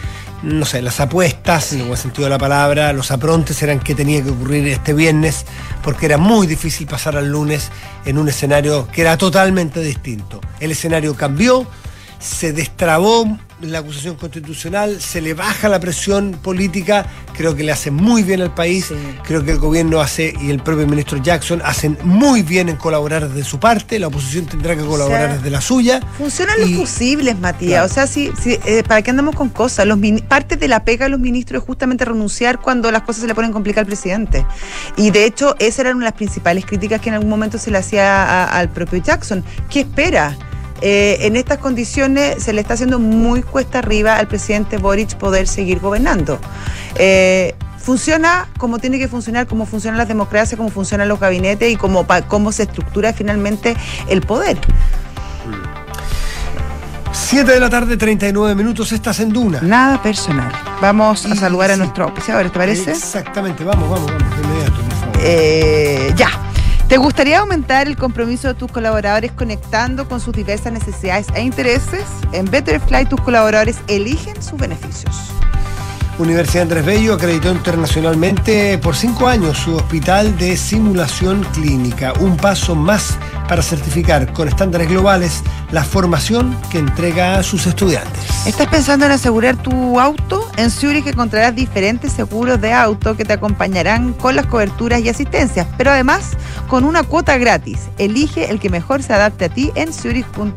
no sé, las apuestas, en el buen sentido de la palabra, los aprontes eran que tenía que ocurrir este viernes, porque era muy difícil pasar al lunes en un escenario que era totalmente distinto. El escenario cambió, se destrabó la acusación constitucional, se le baja la presión política, creo que le hace muy bien al país, creo que el gobierno hace y el propio ministro Jackson hacen muy bien en colaborar desde su parte, la oposición tendrá que colaborar desde la suya. Funcionan los fusibles, Matías, o sea, si, eh, ¿para qué andamos con cosas? Los parte de la pega de los ministros es justamente renunciar cuando las cosas se le ponen complicadas al presidente. Y de hecho, esa era una de las principales críticas que en algún momento se le hacía al propio Jackson. ¿Qué espera? Eh, en estas condiciones se le está haciendo muy cuesta arriba al presidente Boric poder seguir gobernando. Eh, funciona como tiene que funcionar, cómo funcionan las democracias, cómo funcionan los gabinetes y cómo, cómo se estructura finalmente el poder. 7 de la tarde, 39 minutos, estás en Duna. Nada personal. Vamos a saludar a nuestro auspiciador, ¿te parece? Exactamente, vamos, vamos, vamos, de inmediato, eh, ya. ¿Te gustaría aumentar el compromiso de tus colaboradores conectando con sus diversas necesidades e intereses? En Betterfly tus colaboradores eligen sus beneficios. Universidad Andrés Bello acreditó internacionalmente por cinco años su hospital de simulación clínica, un paso más para certificar con estándares globales la formación que entrega a sus estudiantes. ¿Estás pensando en asegurar tu auto? En Zurich encontrarás diferentes seguros de auto que te acompañarán con las coberturas y asistencias, pero además con una cuota gratis. Elige el que mejor se adapte a ti en zurich.cl.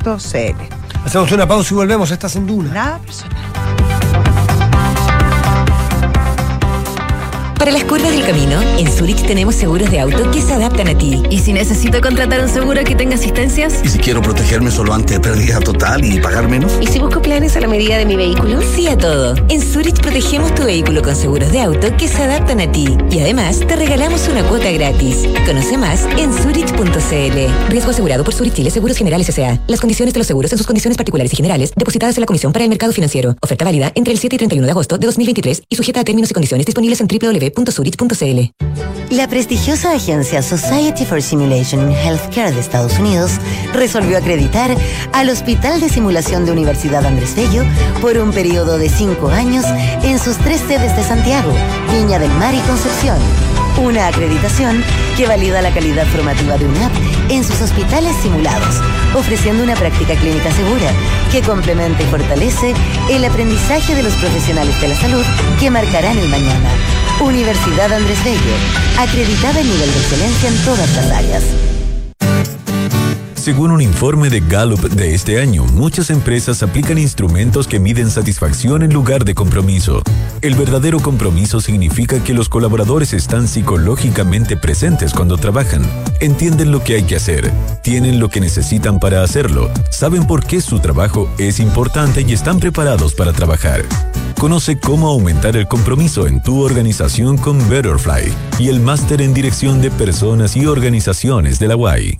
Hacemos una pausa y volvemos. Estás en Duna. Nada personal. Para las curvas del camino, en Zurich tenemos seguros de auto que se adaptan a ti. ¿Y si necesito contratar un seguro que tenga asistencias? ¿Y si quiero protegerme solo ante pérdida total y pagar menos? ¿Y si busco planes a la medida de mi vehículo? Sí a todo. En Zurich protegemos tu vehículo con seguros de auto que se adaptan a ti. Y además te regalamos una cuota gratis. Conoce más en zurich.cl. Riesgo asegurado por Zurich Chile Seguros Generales S.A. Las condiciones de los seguros en sus condiciones particulares y generales depositadas en la Comisión para el Mercado Financiero. Oferta válida entre el 7 y 31 de agosto de 2023 y sujeta a términos y condiciones disponibles en www la prestigiosa agencia Society for Simulation in Healthcare de Estados Unidos resolvió acreditar al Hospital de Simulación de Universidad Andrés Bello por un periodo de cinco años en sus tres sedes de Santiago, Viña del Mar y Concepción. Una acreditación que valida la calidad formativa de UNAP en sus hospitales simulados, ofreciendo una práctica clínica segura que complementa y fortalece el aprendizaje de los profesionales de la salud que marcarán el mañana. Universidad Andrés Bello, acreditada en nivel de excelencia en todas las áreas. Según un informe de Gallup de este año, muchas empresas aplican instrumentos que miden satisfacción en lugar de compromiso. El verdadero compromiso significa que los colaboradores están psicológicamente presentes cuando trabajan, entienden lo que hay que hacer, tienen lo que necesitan para hacerlo, saben por qué su trabajo es importante y están preparados para trabajar. Conoce cómo aumentar el compromiso en tu organización con Betterfly y el máster en dirección de personas y organizaciones de la UAI.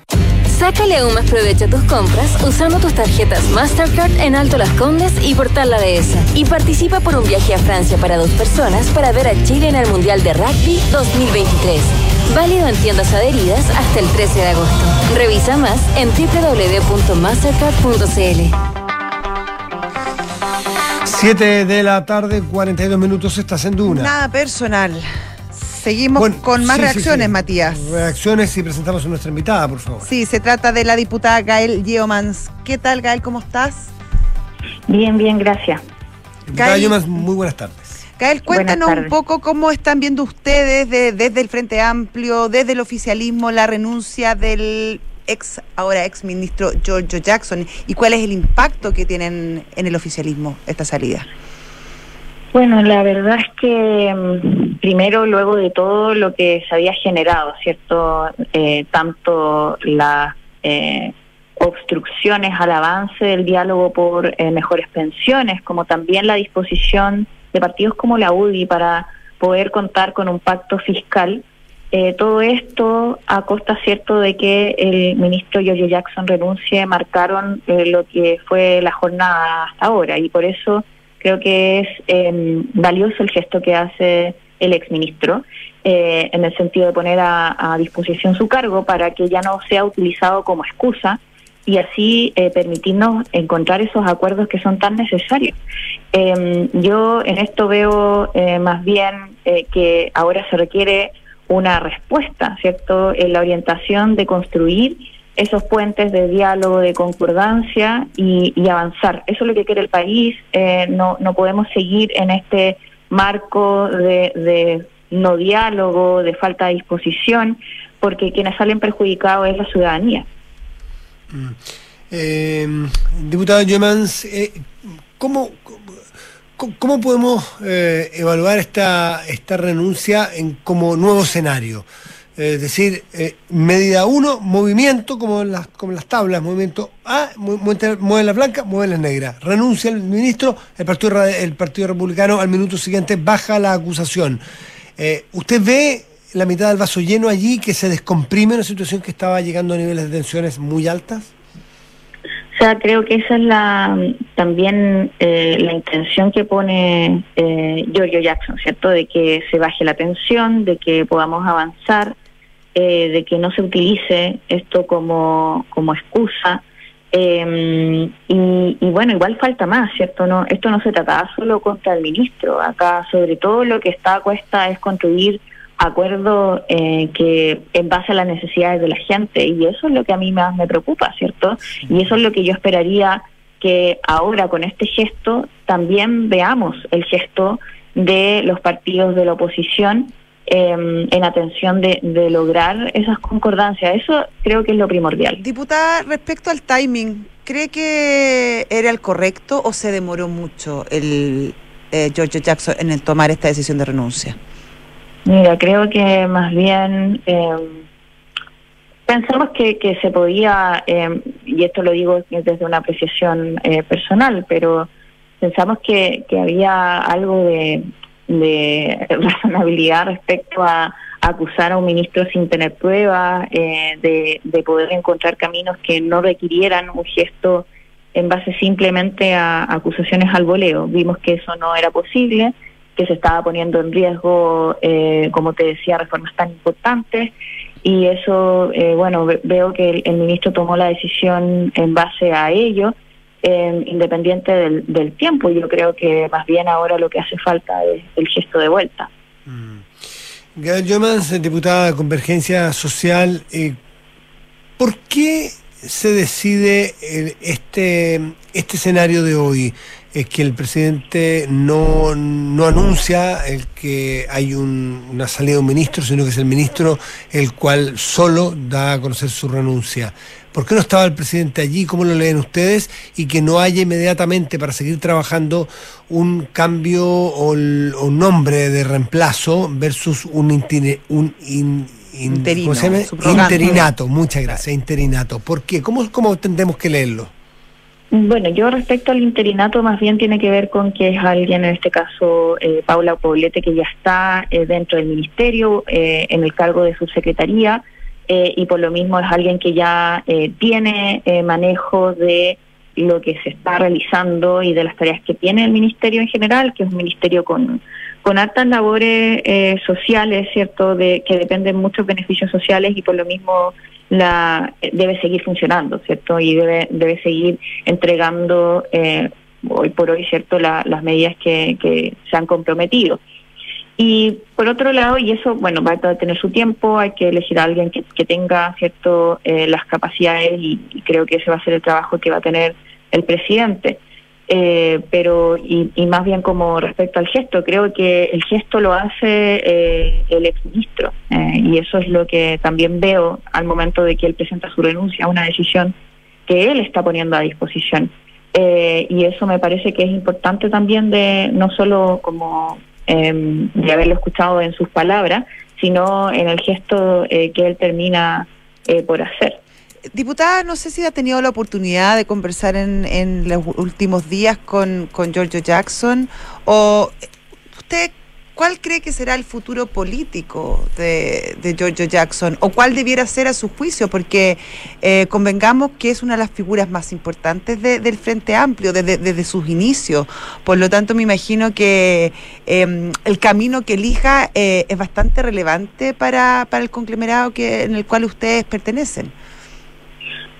Sácale aún más provecho a tus compras usando tus tarjetas Mastercard en Alto Las Condes y Portal La Dehesa. Y participa por un viaje a Francia para dos personas para ver a Chile en el Mundial de Rugby 2023. Válido en tiendas adheridas hasta el 13 de agosto. Revisa más en www.mastercard.cl. 7 de la tarde, 42 minutos, estás en Duna. Nada personal. Seguimos con más reacciones, Matías. Reacciones y presentamos a nuestra invitada, por favor. Sí, se trata de la diputada Gael Yeomans. ¿Qué tal, Gael? ¿Cómo estás? Bien, bien, gracias. Diputada Yeomans, muy buenas tardes. Gael, cuéntanos un poco cómo están viendo ustedes desde el Frente Amplio, desde el oficialismo, la renuncia del ex, ahora ex ministro Giorgio Jackson y cuál es el impacto que tienen en el oficialismo esta salida. Bueno, la verdad es que mm, primero, luego de todo lo que se había generado, ¿cierto? Eh, tanto las eh, obstrucciones al avance del diálogo por eh, mejores pensiones, como también la disposición de partidos como la UDI para poder contar con un pacto fiscal. todo esto a costa, ¿cierto?, de que el ministro Giorgio Jackson renuncie, marcaron lo que fue la jornada hasta ahora y por eso Creo que es em, valioso el gesto que hace el exministro eh, en el sentido de poner a, disposición su cargo para que ya no sea utilizado como excusa y así eh, permitirnos encontrar esos acuerdos que son tan necesarios. Em, yo en esto veo eh, más bien que ahora se requiere una respuesta, ¿cierto? En la orientación de construir esos puentes de diálogo, de concordancia y, avanzar. Eso es lo que quiere el país. Eh, no, no podemos seguir en este marco de, no diálogo, de falta de disposición, porque quienes salen perjudicados es la ciudadanía. Mm. Eh, diputado Gemans, eh, ¿cómo, cómo, podemos eh, evaluar esta, esta renuncia en, como nuevo escenario? Es decir, eh, medida 1, movimiento, como en, las, como las tablas, movimiento A, mueve la blanca, mueve la negra. Renuncia el ministro, el Partido, el partido Republicano al minuto siguiente baja la acusación. Eh, ¿Usted ve la mitad del vaso lleno allí que se descomprime una situación que estaba llegando a niveles de tensiones muy altas? O sea, creo que esa es la también eh, la intención que pone Giorgio Jackson, ¿cierto? De que se baje la tensión, de que podamos avanzar, eh, de que no se utilice esto como, como excusa. Eh, y, bueno, igual falta más, ¿cierto? no Esto no se trata solo contra el ministro. Acá, sobre todo, lo que está a cuesta es construir acuerdo eh, que en base a las necesidades de la gente y eso es lo que a mí más me preocupa, ¿cierto? Y eso es lo que yo esperaría que ahora con este gesto también veamos el gesto de los partidos de la oposición eh, en atención de, de, lograr esas concordancias. Eso creo que es lo primordial. Diputada, respecto al timing, ¿cree que era el correcto o se demoró mucho el eh, George Jackson en el tomar esta decisión de renuncia? Mira, creo que más bien eh, pensamos que, que se podía, eh, y esto lo digo desde una apreciación eh, personal, pero pensamos que, que había algo de, de razonabilidad respecto a, acusar a un ministro sin tener pruebas, eh, de, de poder encontrar caminos que no requirieran un gesto en base simplemente a acusaciones al voleo. Vimos que eso no era posible que se estaba poniendo en riesgo, eh, como te decía, reformas tan importantes. Y eso, eh, bueno, veo que el, el, ministro tomó la decisión en base a ello, eh, independiente del, del, tiempo. Yo creo que más bien ahora lo que hace falta es el gesto de vuelta. Mm. Gabriel Yomans, diputada de Convergencia Social, eh, ¿por qué se decide este, este escenario de hoy? Es que el presidente no, no anuncia el que hay un, una salida de un ministro, sino que es el ministro el cual solo da a conocer su renuncia. ¿Por qué no estaba el presidente allí? ¿Cómo lo leen ustedes? Y que no haya inmediatamente para seguir trabajando un cambio o, el, o nombre de reemplazo versus un, intine, un in, in, Interino, interinato. Muchas gracias, interinato. ¿Por qué? ¿Cómo, cómo tendremos que leerlo? Bueno, yo respecto al interinato más bien tiene que ver con que es alguien, en este caso eh, Paula Poblete, que ya está eh, dentro del ministerio, eh, en el cargo de subsecretaría, y por lo mismo es alguien que ya tiene manejo de lo que se está realizando y de las tareas que tiene el ministerio en general, que es un ministerio con, con altas labores sociales, ¿cierto?, de que dependen muchos beneficios sociales y por lo mismo la debe seguir funcionando, ¿cierto? Y debe, debe seguir entregando eh, hoy por hoy, ¿cierto?, la, las medidas que, que se han comprometido. Y por otro lado, y eso, bueno, va a tener su tiempo, hay que elegir a alguien que, que tenga, ¿cierto?, eh, las capacidades y, y creo que ese va a ser el trabajo que va a tener el presidente. Eh, pero y, y, más bien como respecto al gesto, creo que el gesto lo hace eh, el exministro eh, y eso es lo que también veo al momento de que él presenta su renuncia, una decisión que él está poniendo a disposición. Eh, y eso me parece que es importante también de no solo como em, de haberlo escuchado en sus palabras, sino en el gesto que él termina por hacer. Diputada, no sé si ha tenido la oportunidad de conversar en, en los últimos días con, con Giorgio Jackson o usted ¿cuál cree que será el futuro político de, de Giorgio Jackson o cuál debiera ser a su juicio? Porque eh, convengamos que es una de las figuras más importantes de, del Frente Amplio desde, desde, sus inicios. Por lo tanto, me imagino que eh, el camino que elija eh, es bastante relevante para, para el conglomerado que, en el cual ustedes pertenecen.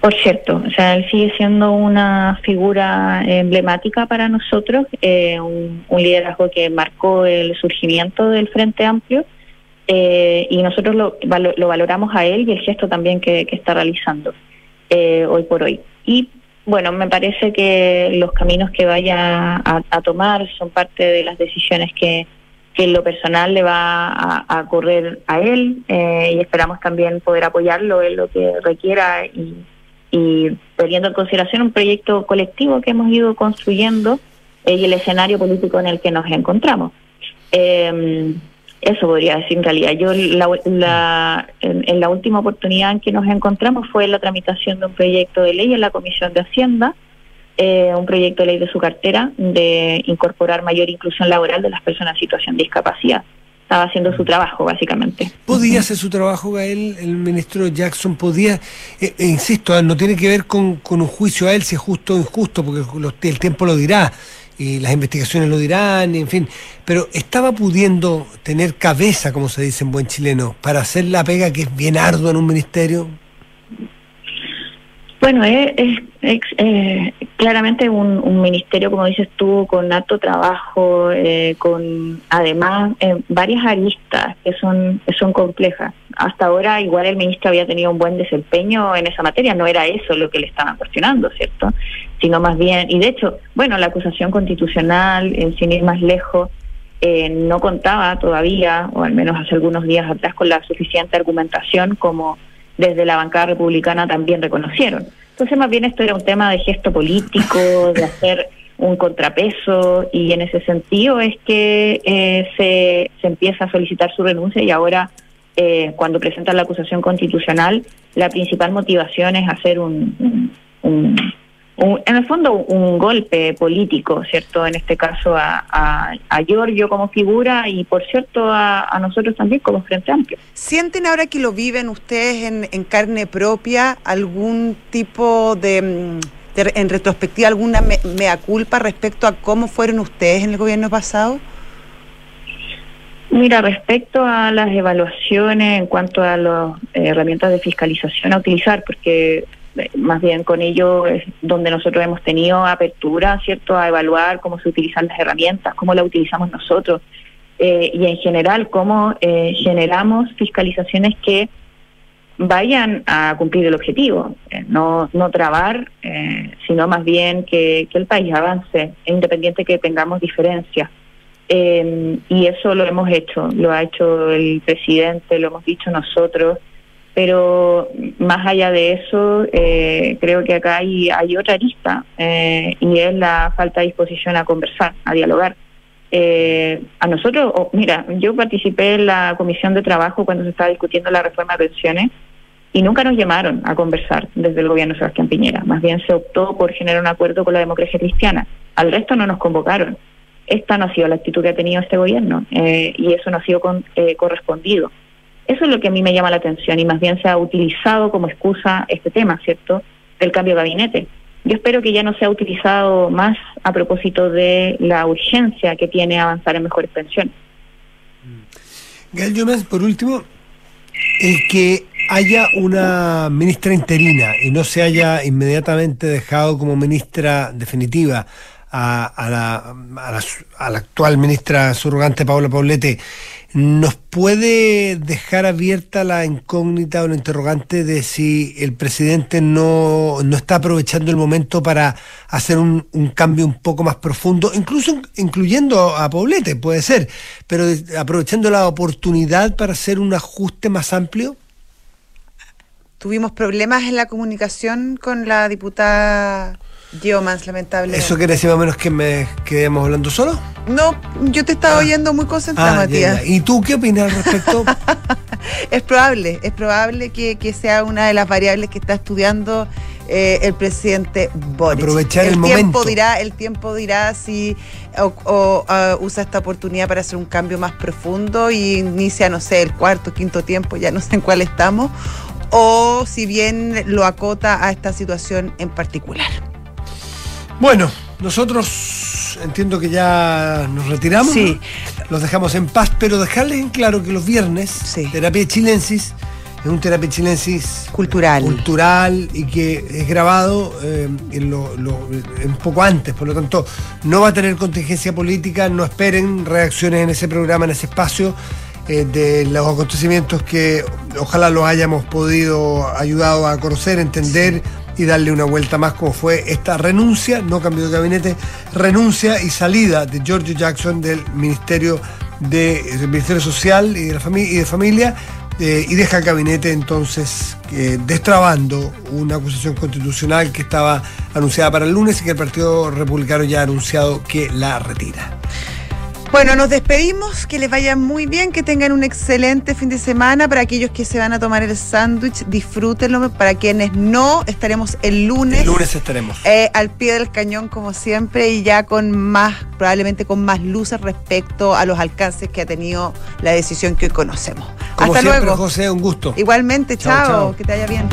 Por cierto, o sea, él sigue siendo una figura emblemática para nosotros, eh, un, liderazgo que marcó el surgimiento del Frente Amplio eh, y nosotros lo, lo, valoramos a él y el gesto también que, está realizando eh, hoy por hoy. Y bueno, me parece que los caminos que vaya a, tomar son parte de las decisiones que, que en lo personal le va a, a correr a él y esperamos también poder apoyarlo en lo que requiera y y teniendo en consideración un proyecto colectivo que hemos ido construyendo eh, y el escenario político en el que nos encontramos. Eh, eso podría decir en realidad. Yo la, la, en, en, la última oportunidad en que nos encontramos fue la tramitación de un proyecto de ley en la Comisión de Hacienda, eh, un proyecto de ley de su cartera de incorporar mayor inclusión laboral de las personas en situación de discapacidad estaba haciendo su trabajo, básicamente. ¿Podía hacer su trabajo, Gael, el ministro Jackson? ¿Podía, eh, eh, insisto, no tiene que ver con, un juicio a él si es justo o injusto, porque el tiempo lo dirá, y las investigaciones lo dirán, en fin, pero estaba pudiendo tener cabeza, como se dice en buen chileno, para hacer la pega que es bien ardua en un ministerio? Bueno, es, es, eh, claramente un, ministerio, como dices tú, con alto trabajo, eh, con además eh, varias aristas que son, son complejas. Hasta ahora igual el ministro había tenido un buen desempeño en esa materia, no era eso lo que le estaban cuestionando, ¿cierto? Sino más bien, y de hecho, bueno, la acusación constitucional, sin ir más lejos, eh, no contaba todavía, o al menos hace algunos días atrás, con la suficiente argumentación como desde la bancada republicana también reconocieron. Entonces, más bien esto era un tema de gesto político, de hacer un contrapeso, y en ese sentido es que eh, se, se empieza a solicitar su renuncia y ahora, eh, cuando presentan la acusación constitucional, la principal motivación es hacer un, un, un en el fondo un golpe político, ¿cierto? En este caso a, a, a Giorgio como figura y, por cierto, a, a, nosotros también como Frente Amplio. ¿Sienten ahora que lo viven ustedes en, en carne propia algún tipo de, mm, de en retrospectiva, alguna me, mea culpa respecto a cómo fueron ustedes en el gobierno pasado? Mira, respecto a las evaluaciones en cuanto a las eh, herramientas de fiscalización a utilizar, porque más bien con ello es donde nosotros hemos tenido apertura, ¿cierto?, a evaluar cómo se utilizan las herramientas, cómo las utilizamos nosotros eh, y en general cómo eh, generamos fiscalizaciones que vayan a cumplir el objetivo, eh, no, no trabar, eh, sino más bien que, que, el país avance, independiente que tengamos diferencias. Eh, y eso lo hemos hecho, lo ha hecho el presidente, lo hemos dicho nosotros, pero más allá de eso, eh, creo que acá hay, otra arista eh, y es la falta de disposición a conversar, a dialogar. Eh, a nosotros, oh, mira, yo participé en la comisión de trabajo cuando se estaba discutiendo la reforma de pensiones y nunca nos llamaron a conversar desde el gobierno de Sebastián Piñera. Más bien se optó por generar un acuerdo con la democracia cristiana. Al resto no nos convocaron. Esta no ha sido la actitud que ha tenido este gobierno eh, y eso no ha sido con, eh, correspondido. Eso es lo que a mí me llama la atención y más bien se ha utilizado como excusa este tema, ¿cierto?, del cambio de gabinete. Yo espero que ya no sea utilizado más a propósito de la urgencia que tiene avanzar en mejores pensiones. Gael Llomes, por último, el que haya una ministra interina y no se haya inmediatamente dejado como ministra definitiva a, la, a la actual ministra surrogante Paula Paulete, ¿nos puede dejar abierta la incógnita o la interrogante de si el presidente no, no está aprovechando el momento para hacer un, un, cambio un poco más profundo, incluso incluyendo a Paulete, puede ser, pero aprovechando la oportunidad para hacer un ajuste más amplio? Tuvimos problemas en la comunicación con la diputada Geomans, lamentablemente. ¿Eso quiere decir más o menos que me quedemos hablando solo? No, yo te estaba ah. oyendo muy concentrada, ah, Matías. Ya, ya. ¿Y tú qué opinas al respecto? es probable, es probable que, que, sea una de las variables que está estudiando eh, el presidente Boris. Aprovechar el, el momento. Tiempo dirá, el tiempo dirá si o, o uh, usa esta oportunidad para hacer un cambio más profundo y inicia, no sé, el cuarto, quinto tiempo, ya no sé en cuál estamos, o si bien lo acota a esta situación en particular. Bueno, nosotros entiendo que ya nos retiramos. Los dejamos en paz, pero dejarles en claro que los viernes, sí. Terapia Chilensis, es un Terapia Chilensis cultural. cultural y que es grabado eh, en lo, lo, un poco antes, por lo tanto, no va a tener contingencia política, no esperen reacciones en ese programa, en ese espacio. Eh, de los acontecimientos que ojalá los hayamos podido ayudado a conocer, entender y darle una vuelta más como fue esta renuncia, no cambio de gabinete, renuncia y salida de Giorgio Jackson del Ministerio de del Ministerio Social y de, la fami y de Familia eh, y deja el gabinete entonces eh, destrabando una acusación constitucional que estaba anunciada para el lunes y que el Partido Republicano ya ha anunciado que la retira. Bueno, nos despedimos, que les vaya muy bien, que tengan un excelente fin de semana. Para aquellos que se van a tomar el sándwich, disfrútenlo. Para quienes no, estaremos el lunes. El lunes estaremos. Eh, al pie del cañón, como siempre, y ya con más, probablemente con más luces respecto a los alcances que ha tenido la decisión que hoy conocemos. Como Hasta siempre, luego. José, un gusto. Igualmente, chao, chao, chao. que te vaya bien.